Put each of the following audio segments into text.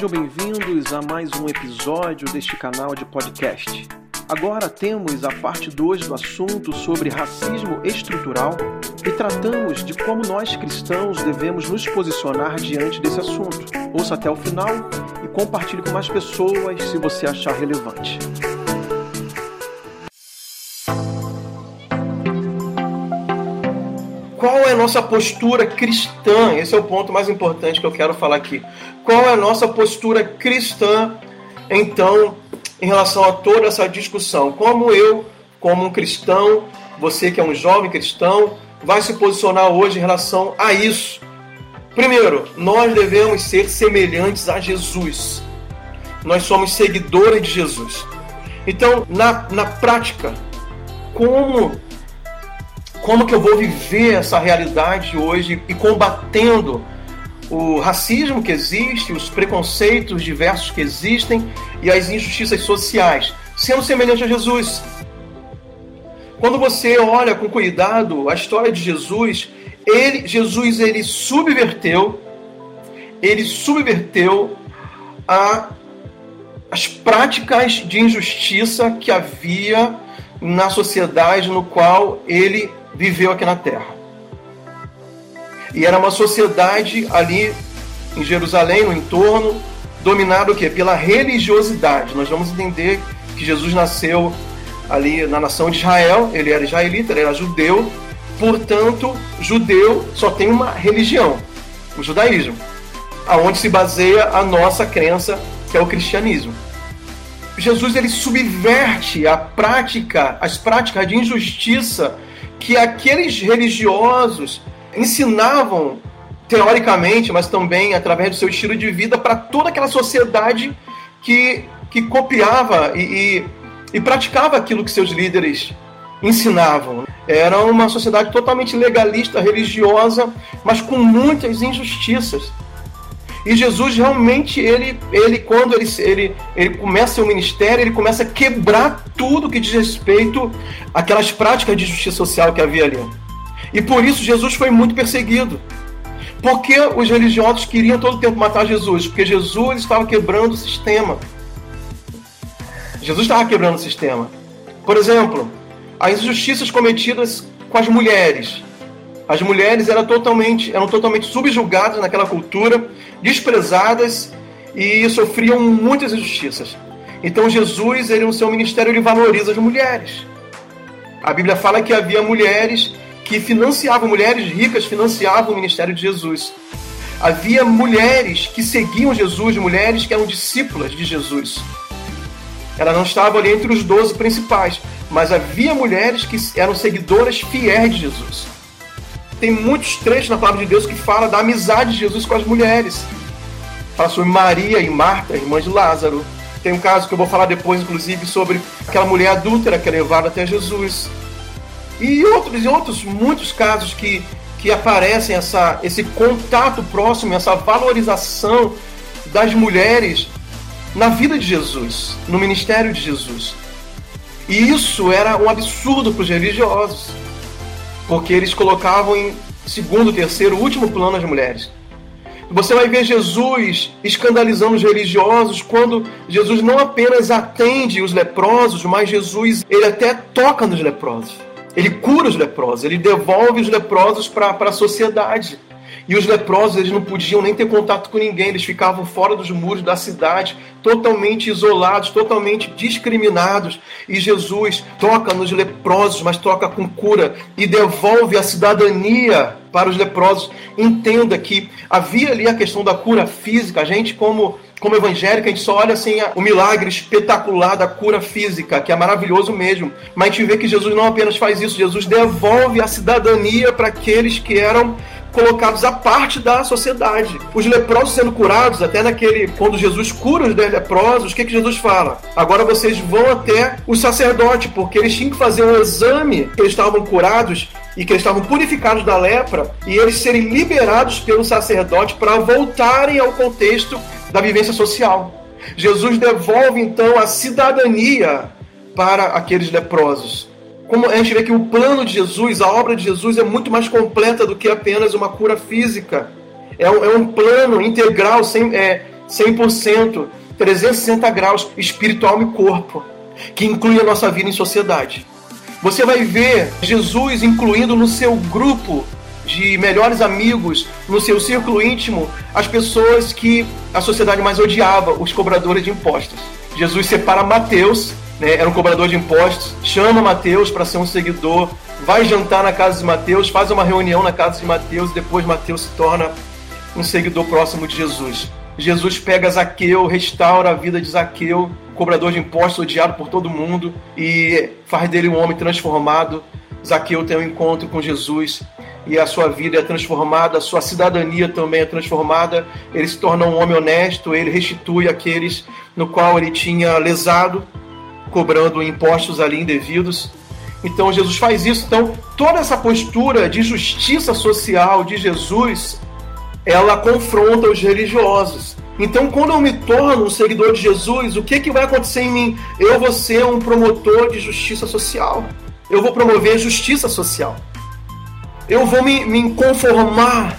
Sejam bem-vindos a mais um episódio deste canal de podcast. Agora temos a parte 2 do assunto sobre racismo estrutural e tratamos de como nós cristãos devemos nos posicionar diante desse assunto. Ouça até o final e compartilhe com mais pessoas se você achar relevante. Qual é a nossa postura cristã? Esse é o ponto mais importante que eu quero falar aqui. Qual é a nossa postura cristã, então, em relação a toda essa discussão? Como eu, como um cristão, você que é um jovem cristão, vai se posicionar hoje em relação a isso? Primeiro, nós devemos ser semelhantes a Jesus. Nós somos seguidores de Jesus. Então, na, na prática, como como que eu vou viver essa realidade hoje e combatendo o racismo que existe, os preconceitos diversos que existem e as injustiças sociais, sendo semelhante a Jesus. Quando você olha com cuidado a história de Jesus, ele, Jesus ele subverteu, ele subverteu a, as práticas de injustiça que havia na sociedade no qual ele viveu aqui na Terra. E era uma sociedade ali em Jerusalém, no entorno, dominada o quê? Pela religiosidade. Nós vamos entender que Jesus nasceu ali na nação de Israel, ele era israelita, ele era judeu, portanto, judeu só tem uma religião, o judaísmo, aonde se baseia a nossa crença, que é o cristianismo. Jesus ele subverte a prática, as práticas de injustiça que aqueles religiosos ensinavam teoricamente, mas também através do seu estilo de vida para toda aquela sociedade que, que copiava e, e, e praticava aquilo que seus líderes ensinavam. Era uma sociedade totalmente legalista, religiosa, mas com muitas injustiças. E Jesus realmente, ele, ele quando ele, ele, ele começa seu ministério, ele começa a quebrar tudo que diz respeito àquelas práticas de justiça social que havia ali. E por isso Jesus foi muito perseguido. Porque os religiosos queriam todo o tempo matar Jesus? Porque Jesus estava quebrando o sistema. Jesus estava quebrando o sistema. Por exemplo, as injustiças cometidas com as mulheres. As mulheres eram totalmente, eram totalmente subjugadas naquela cultura, desprezadas e sofriam muitas injustiças. Então Jesus, ele no seu ministério, ele valoriza as mulheres. A Bíblia fala que havia mulheres que financiavam, mulheres ricas financiavam o ministério de Jesus. Havia mulheres que seguiam Jesus, mulheres que eram discípulas de Jesus. Ela não estava ali entre os doze principais, mas havia mulheres que eram seguidoras fiéis de Jesus tem muitos trechos na palavra de Deus que fala da amizade de Jesus com as mulheres. Fala sobre Maria e Marta, irmãs de Lázaro. Tem um caso que eu vou falar depois, inclusive, sobre aquela mulher adúltera que é levada até Jesus. E outros e outros muitos casos que, que aparecem essa, esse contato próximo, essa valorização das mulheres na vida de Jesus, no ministério de Jesus. E isso era um absurdo para os religiosos porque eles colocavam em segundo, terceiro, último plano as mulheres. Você vai ver Jesus escandalizando os religiosos quando Jesus não apenas atende os leprosos, mas Jesus ele até toca nos leprosos. Ele cura os leprosos, ele devolve os leprosos para a sociedade. E os leprosos eles não podiam nem ter contato com ninguém, eles ficavam fora dos muros da cidade, totalmente isolados, totalmente discriminados. E Jesus toca nos leprosos, mas toca com cura e devolve a cidadania para os leprosos. Entenda que havia ali a questão da cura física. A gente, como como evangélica, a gente só olha assim o milagre espetacular da cura física, que é maravilhoso mesmo. Mas a gente vê que Jesus não apenas faz isso, Jesus devolve a cidadania para aqueles que eram colocados à parte da sociedade. Os leprosos sendo curados, até naquele quando Jesus cura os leprosos, o que, que Jesus fala? Agora vocês vão até o sacerdote, porque eles tinham que fazer um exame que eles estavam curados e que eles estavam purificados da lepra e eles serem liberados pelo sacerdote para voltarem ao contexto da vivência social. Jesus devolve então a cidadania para aqueles leprosos como a gente vê que o plano de Jesus, a obra de Jesus é muito mais completa do que apenas uma cura física. É um, é um plano integral, sem, é, 100%, 360 graus, espiritual e corpo, que inclui a nossa vida em sociedade. Você vai ver Jesus incluindo no seu grupo de melhores amigos, no seu círculo íntimo, as pessoas que a sociedade mais odiava, os cobradores de impostos. Jesus separa Mateus, né, era um cobrador de impostos, chama Mateus para ser um seguidor, vai jantar na casa de Mateus, faz uma reunião na casa de Mateus e depois Mateus se torna um seguidor próximo de Jesus. Jesus pega Zaqueu, restaura a vida de Zaqueu, cobrador de impostos, odiado por todo mundo, e faz dele um homem transformado. Zaqueu tem um encontro com Jesus e a sua vida é transformada, a sua cidadania também é transformada. Ele se torna um homem honesto, ele restitui aqueles no qual ele tinha lesado, cobrando impostos ali indevidos. Então Jesus faz isso. Então toda essa postura de justiça social de Jesus, ela confronta os religiosos. Então, quando eu me torno um seguidor de Jesus, o que, que vai acontecer em mim? Eu vou ser um promotor de justiça social. Eu vou promover justiça social eu vou me, me conformar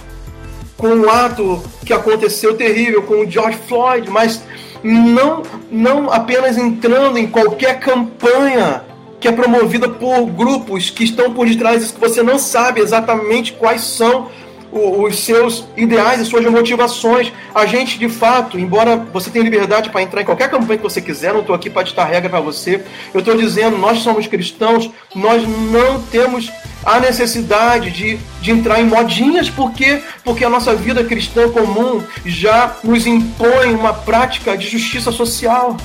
com o ato que aconteceu terrível com o George Floyd, mas não, não apenas entrando em qualquer campanha que é promovida por grupos que estão por detrás disso, que você não sabe exatamente quais são os seus ideais e suas motivações. A gente, de fato, embora você tenha liberdade para entrar em qualquer campanha que você quiser, não estou aqui para ditar regra para você, eu estou dizendo, nós somos cristãos, nós não temos a necessidade de, de entrar em modinhas, porque porque a nossa vida cristã comum já nos impõe uma prática de justiça social.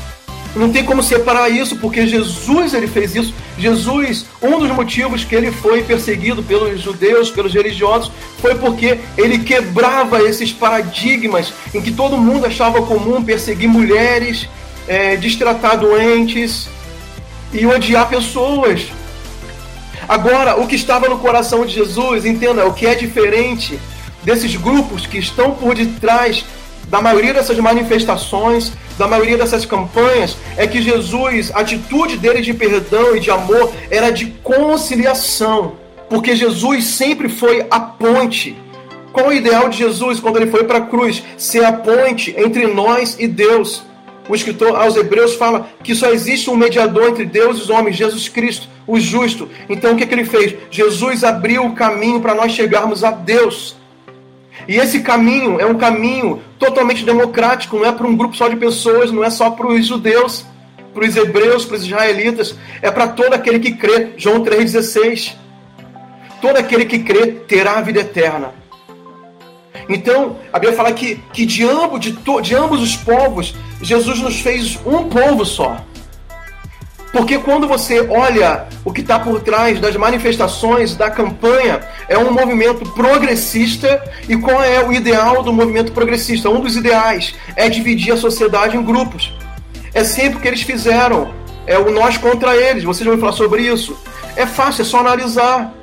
Não tem como separar isso, porque Jesus ele fez isso. Jesus, um dos motivos que ele foi perseguido pelos judeus, pelos religiosos, foi porque ele quebrava esses paradigmas em que todo mundo achava comum perseguir mulheres, é, destratar doentes e odiar pessoas. Agora, o que estava no coração de Jesus, entenda, o que é diferente desses grupos que estão por detrás da maioria dessas manifestações, da maioria dessas campanhas, é que Jesus, a atitude dele de perdão e de amor era de conciliação, porque Jesus sempre foi a ponte. Qual o ideal de Jesus quando ele foi para a cruz? Ser a ponte entre nós e Deus. O escritor aos Hebreus fala que só existe um mediador entre Deus e os homens, Jesus Cristo, o justo. Então o que, que ele fez? Jesus abriu o caminho para nós chegarmos a Deus. E esse caminho é um caminho totalmente democrático, não é para um grupo só de pessoas, não é só para os judeus, para os hebreus, para os israelitas, é para todo aquele que crê. João 3,16. Todo aquele que crê terá a vida eterna. Então, a Bíblia fala que, que de, ambos, de, to, de ambos os povos, Jesus nos fez um povo só. Porque quando você olha o que está por trás das manifestações da campanha, é um movimento progressista. E qual é o ideal do movimento progressista? Um dos ideais é dividir a sociedade em grupos. É sempre o que eles fizeram. É o nós contra eles. Vocês vão falar sobre isso. É fácil, é só analisar.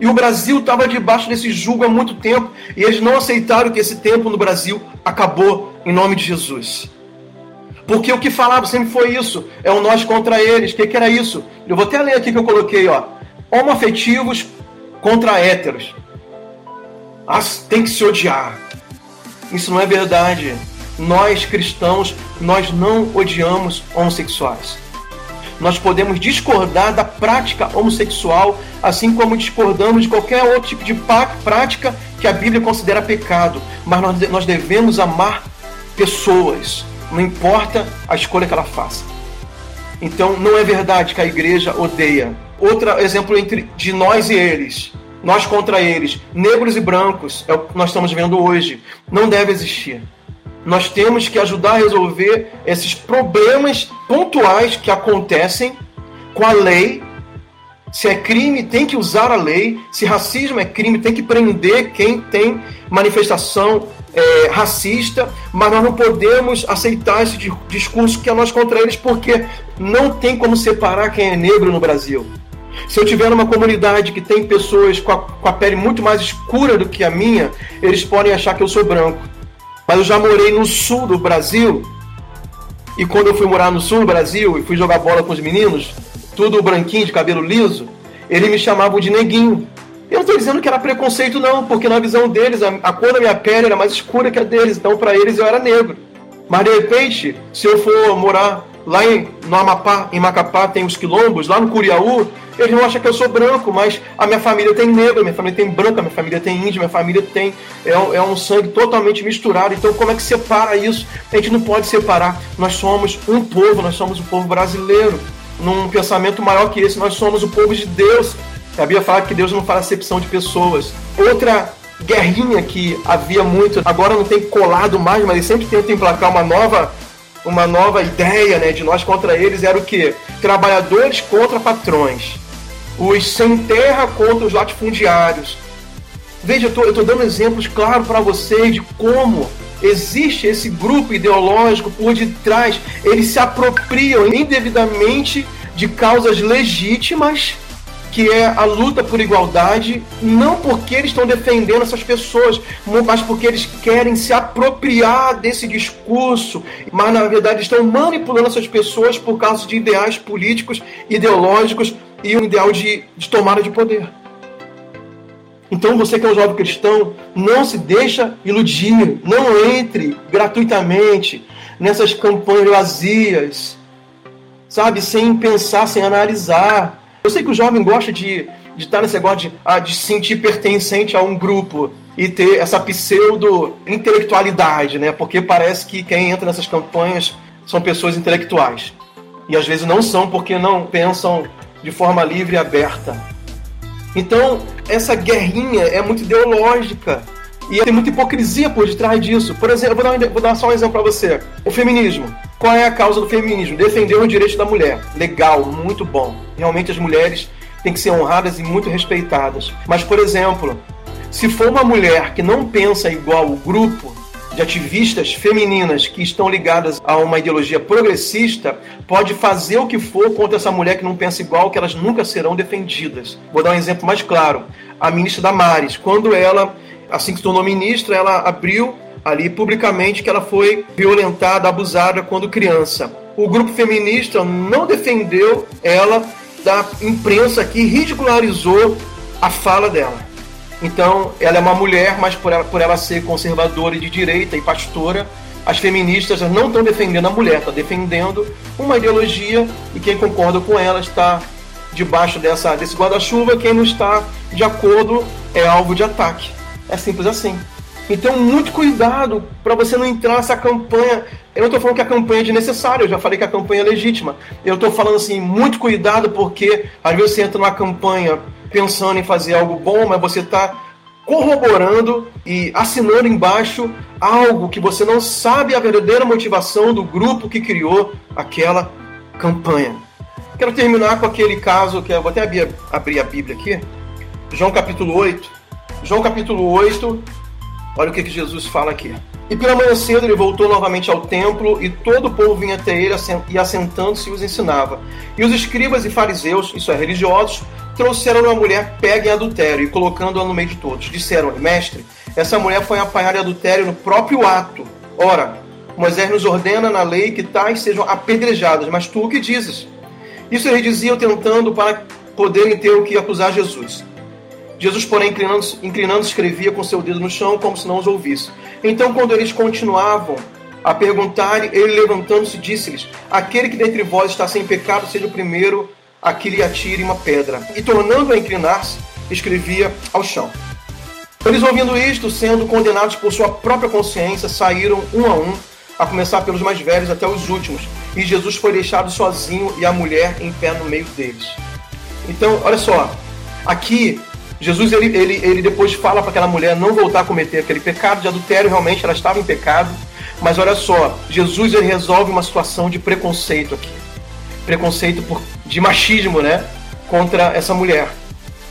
E o Brasil estava debaixo desse jugo há muito tempo. E eles não aceitaram que esse tempo no Brasil acabou em nome de Jesus. Porque o que falava sempre foi isso. É o nós contra eles. O que, que era isso? Eu vou até ler aqui que eu coloquei, ó. Homoafetivos contra héteros. Tem que se odiar. Isso não é verdade. Nós cristãos, nós não odiamos homossexuais. Nós podemos discordar da prática homossexual, assim como discordamos de qualquer outro tipo de prática que a Bíblia considera pecado. Mas nós devemos amar pessoas, não importa a escolha que ela faça. Então, não é verdade que a igreja odeia. Outro exemplo entre de nós e eles, nós contra eles, negros e brancos, é o que nós estamos vendo hoje, não deve existir. Nós temos que ajudar a resolver esses problemas pontuais que acontecem com a lei. Se é crime, tem que usar a lei. Se racismo é crime, tem que prender quem tem manifestação é, racista, mas nós não podemos aceitar esse discurso que é nós contra eles, porque não tem como separar quem é negro no Brasil. Se eu tiver numa comunidade que tem pessoas com a, com a pele muito mais escura do que a minha, eles podem achar que eu sou branco. Mas eu já morei no sul do Brasil. E quando eu fui morar no sul do Brasil e fui jogar bola com os meninos, tudo branquinho, de cabelo liso, eles me chamavam de neguinho. Eu não estou dizendo que era preconceito, não, porque na visão deles, a, a, cor da minha pele era mais escura que a deles, então para eles eu era negro. Mas de repente, se eu for morar lá em, no Amapá, em Macapá, tem os quilombos, lá no Curiaú, eles não acham que eu sou branco, mas a minha família tem negro, minha família tem branca, minha família tem índio, minha família tem. É, é um sangue totalmente misturado. Então, como é que separa isso? A gente não pode separar. Nós somos um povo, nós somos o povo brasileiro. Num pensamento maior que esse, nós somos o povo de Deus. A Bíblia fala que Deus não faz acepção de pessoas. Outra guerrinha que havia muito, agora não tem colado mais, mas ele sempre tenta emplacar uma nova uma nova ideia né, de nós contra eles era o que? Trabalhadores contra patrões. Os sem terra contra os latifundiários. Veja, eu estou dando exemplos claros para vocês de como existe esse grupo ideológico por detrás. Eles se apropriam indevidamente de causas legítimas que é a luta por igualdade, não porque eles estão defendendo essas pessoas, mas porque eles querem se apropriar desse discurso, mas na verdade estão manipulando essas pessoas por causa de ideais políticos, ideológicos e um ideal de, de tomada de poder. Então você que é um jovem cristão, não se deixa iludir, não entre gratuitamente nessas campanhas vazias, sabe, sem pensar, sem analisar eu sei que o jovem gosta de, de estar nesse negócio de, ah, de se sentir pertencente a um grupo e ter essa pseudo-intelectualidade, né? Porque parece que quem entra nessas campanhas são pessoas intelectuais. E às vezes não são porque não pensam de forma livre e aberta. Então, essa guerrinha é muito ideológica. E tem muita hipocrisia por detrás disso. Por exemplo, vou dar, vou dar só um exemplo para você. O feminismo. Qual é a causa do feminismo? Defender os direitos da mulher. Legal, muito bom. Realmente as mulheres têm que ser honradas e muito respeitadas. Mas, por exemplo, se for uma mulher que não pensa igual o grupo de ativistas femininas que estão ligadas a uma ideologia progressista, pode fazer o que for contra essa mulher que não pensa igual, que elas nunca serão defendidas. Vou dar um exemplo mais claro. A ministra Damares, quando ela assim que se tornou ministra, ela abriu ali publicamente que ela foi violentada, abusada quando criança. O grupo feminista não defendeu ela da imprensa que ridicularizou a fala dela. Então, ela é uma mulher, mas por ela, por ela ser conservadora e de direita e pastora, as feministas não estão defendendo a mulher, estão defendendo uma ideologia e quem concorda com ela está debaixo dessa, desse guarda-chuva, quem não está de acordo é alvo de ataque. É simples assim. Então, muito cuidado para você não entrar nessa campanha. Eu não estou falando que a campanha é desnecessária, eu já falei que a campanha é legítima. Eu estou falando assim, muito cuidado, porque às vezes você entra numa campanha pensando em fazer algo bom, mas você está corroborando e assinando embaixo algo que você não sabe a verdadeira motivação do grupo que criou aquela campanha. Quero terminar com aquele caso que eu vou até abrir a Bíblia aqui, João capítulo 8 João capítulo 8, olha o que, que Jesus fala aqui. E pela manhã cedo ele voltou novamente ao templo, e todo o povo vinha até ele e assentando-se os ensinava. E os escribas e fariseus, isso é, religiosos, trouxeram uma mulher pega em adultério e colocando-a no meio de todos. Disseram-lhe, mestre, essa mulher foi apanhada em adultério no próprio ato. Ora, Moisés nos ordena na lei que tais sejam apedrejadas, mas tu o que dizes? Isso eles diziam tentando para poderem ter o que acusar Jesus. Jesus, porém, inclinando, inclinando, escrevia com seu dedo no chão, como se não os ouvisse. Então, quando eles continuavam a perguntar, ele levantando-se disse-lhes: Aquele que dentre vós está sem pecado, seja o primeiro a que lhe atire uma pedra. E tornando a inclinar-se, escrevia ao chão. Eles, ouvindo isto, sendo condenados por sua própria consciência, saíram um a um, a começar pelos mais velhos até os últimos. E Jesus foi deixado sozinho e a mulher em pé no meio deles. Então, olha só, aqui Jesus, ele, ele, ele depois fala para aquela mulher não voltar a cometer aquele pecado de adultério, realmente ela estava em pecado. Mas olha só, Jesus ele resolve uma situação de preconceito aqui. Preconceito por, de machismo, né? Contra essa mulher.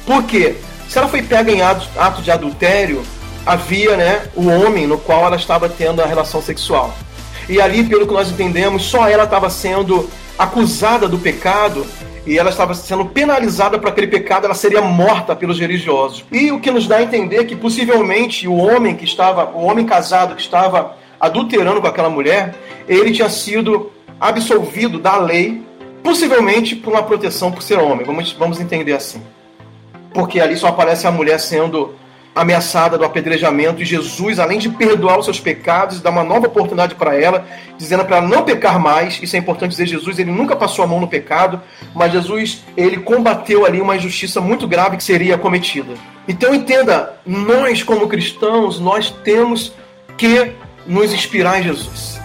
Por quê? Se ela foi pega em ato, ato de adultério, havia né, o homem no qual ela estava tendo a relação sexual. E ali, pelo que nós entendemos, só ela estava sendo acusada do pecado e ela estava sendo penalizada por aquele pecado, ela seria morta pelos religiosos. E o que nos dá a entender que possivelmente o homem que estava, o homem casado que estava adulterando com aquela mulher, ele tinha sido absolvido da lei, possivelmente por uma proteção por ser homem. Vamos, vamos entender assim. Porque ali só aparece a mulher sendo ameaçada do apedrejamento e Jesus, além de perdoar os seus pecados, dá uma nova oportunidade para ela, dizendo para ela não pecar mais. Isso é importante dizer, Jesus, ele nunca passou a mão no pecado, mas Jesus, ele combateu ali uma injustiça muito grave que seria cometida. Então entenda, nós como cristãos, nós temos que nos inspirar em Jesus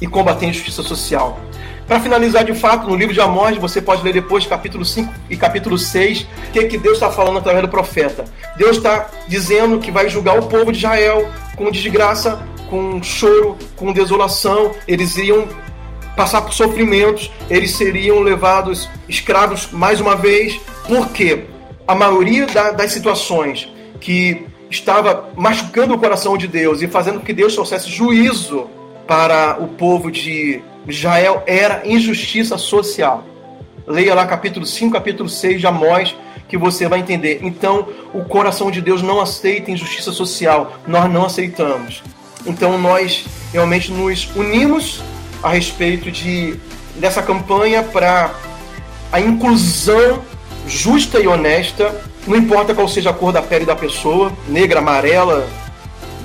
e combater a injustiça social. Para finalizar de fato, no livro de Amós, você pode ler depois capítulo 5 e capítulo 6, o que, que Deus está falando através do profeta. Deus está dizendo que vai julgar o povo de Israel com desgraça, com choro, com desolação. Eles iriam passar por sofrimentos, eles seriam levados escravos mais uma vez. Por quê? A maioria da, das situações que estava machucando o coração de Deus e fazendo com que Deus trouxesse juízo para o povo de Israel era injustiça social. Leia lá capítulo 5, capítulo 6 de Amós, que você vai entender. Então, o coração de Deus não aceita injustiça social. Nós não aceitamos. Então, nós realmente nos unimos a respeito de, dessa campanha para a inclusão justa e honesta, não importa qual seja a cor da pele da pessoa, negra, amarela,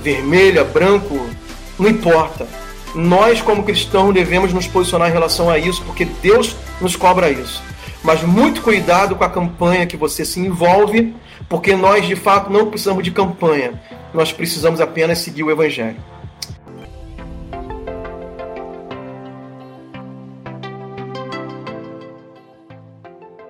vermelha, branco, não importa nós, como cristãos, devemos nos posicionar em relação a isso, porque Deus nos cobra isso. Mas muito cuidado com a campanha que você se envolve, porque nós de fato não precisamos de campanha, nós precisamos apenas seguir o Evangelho.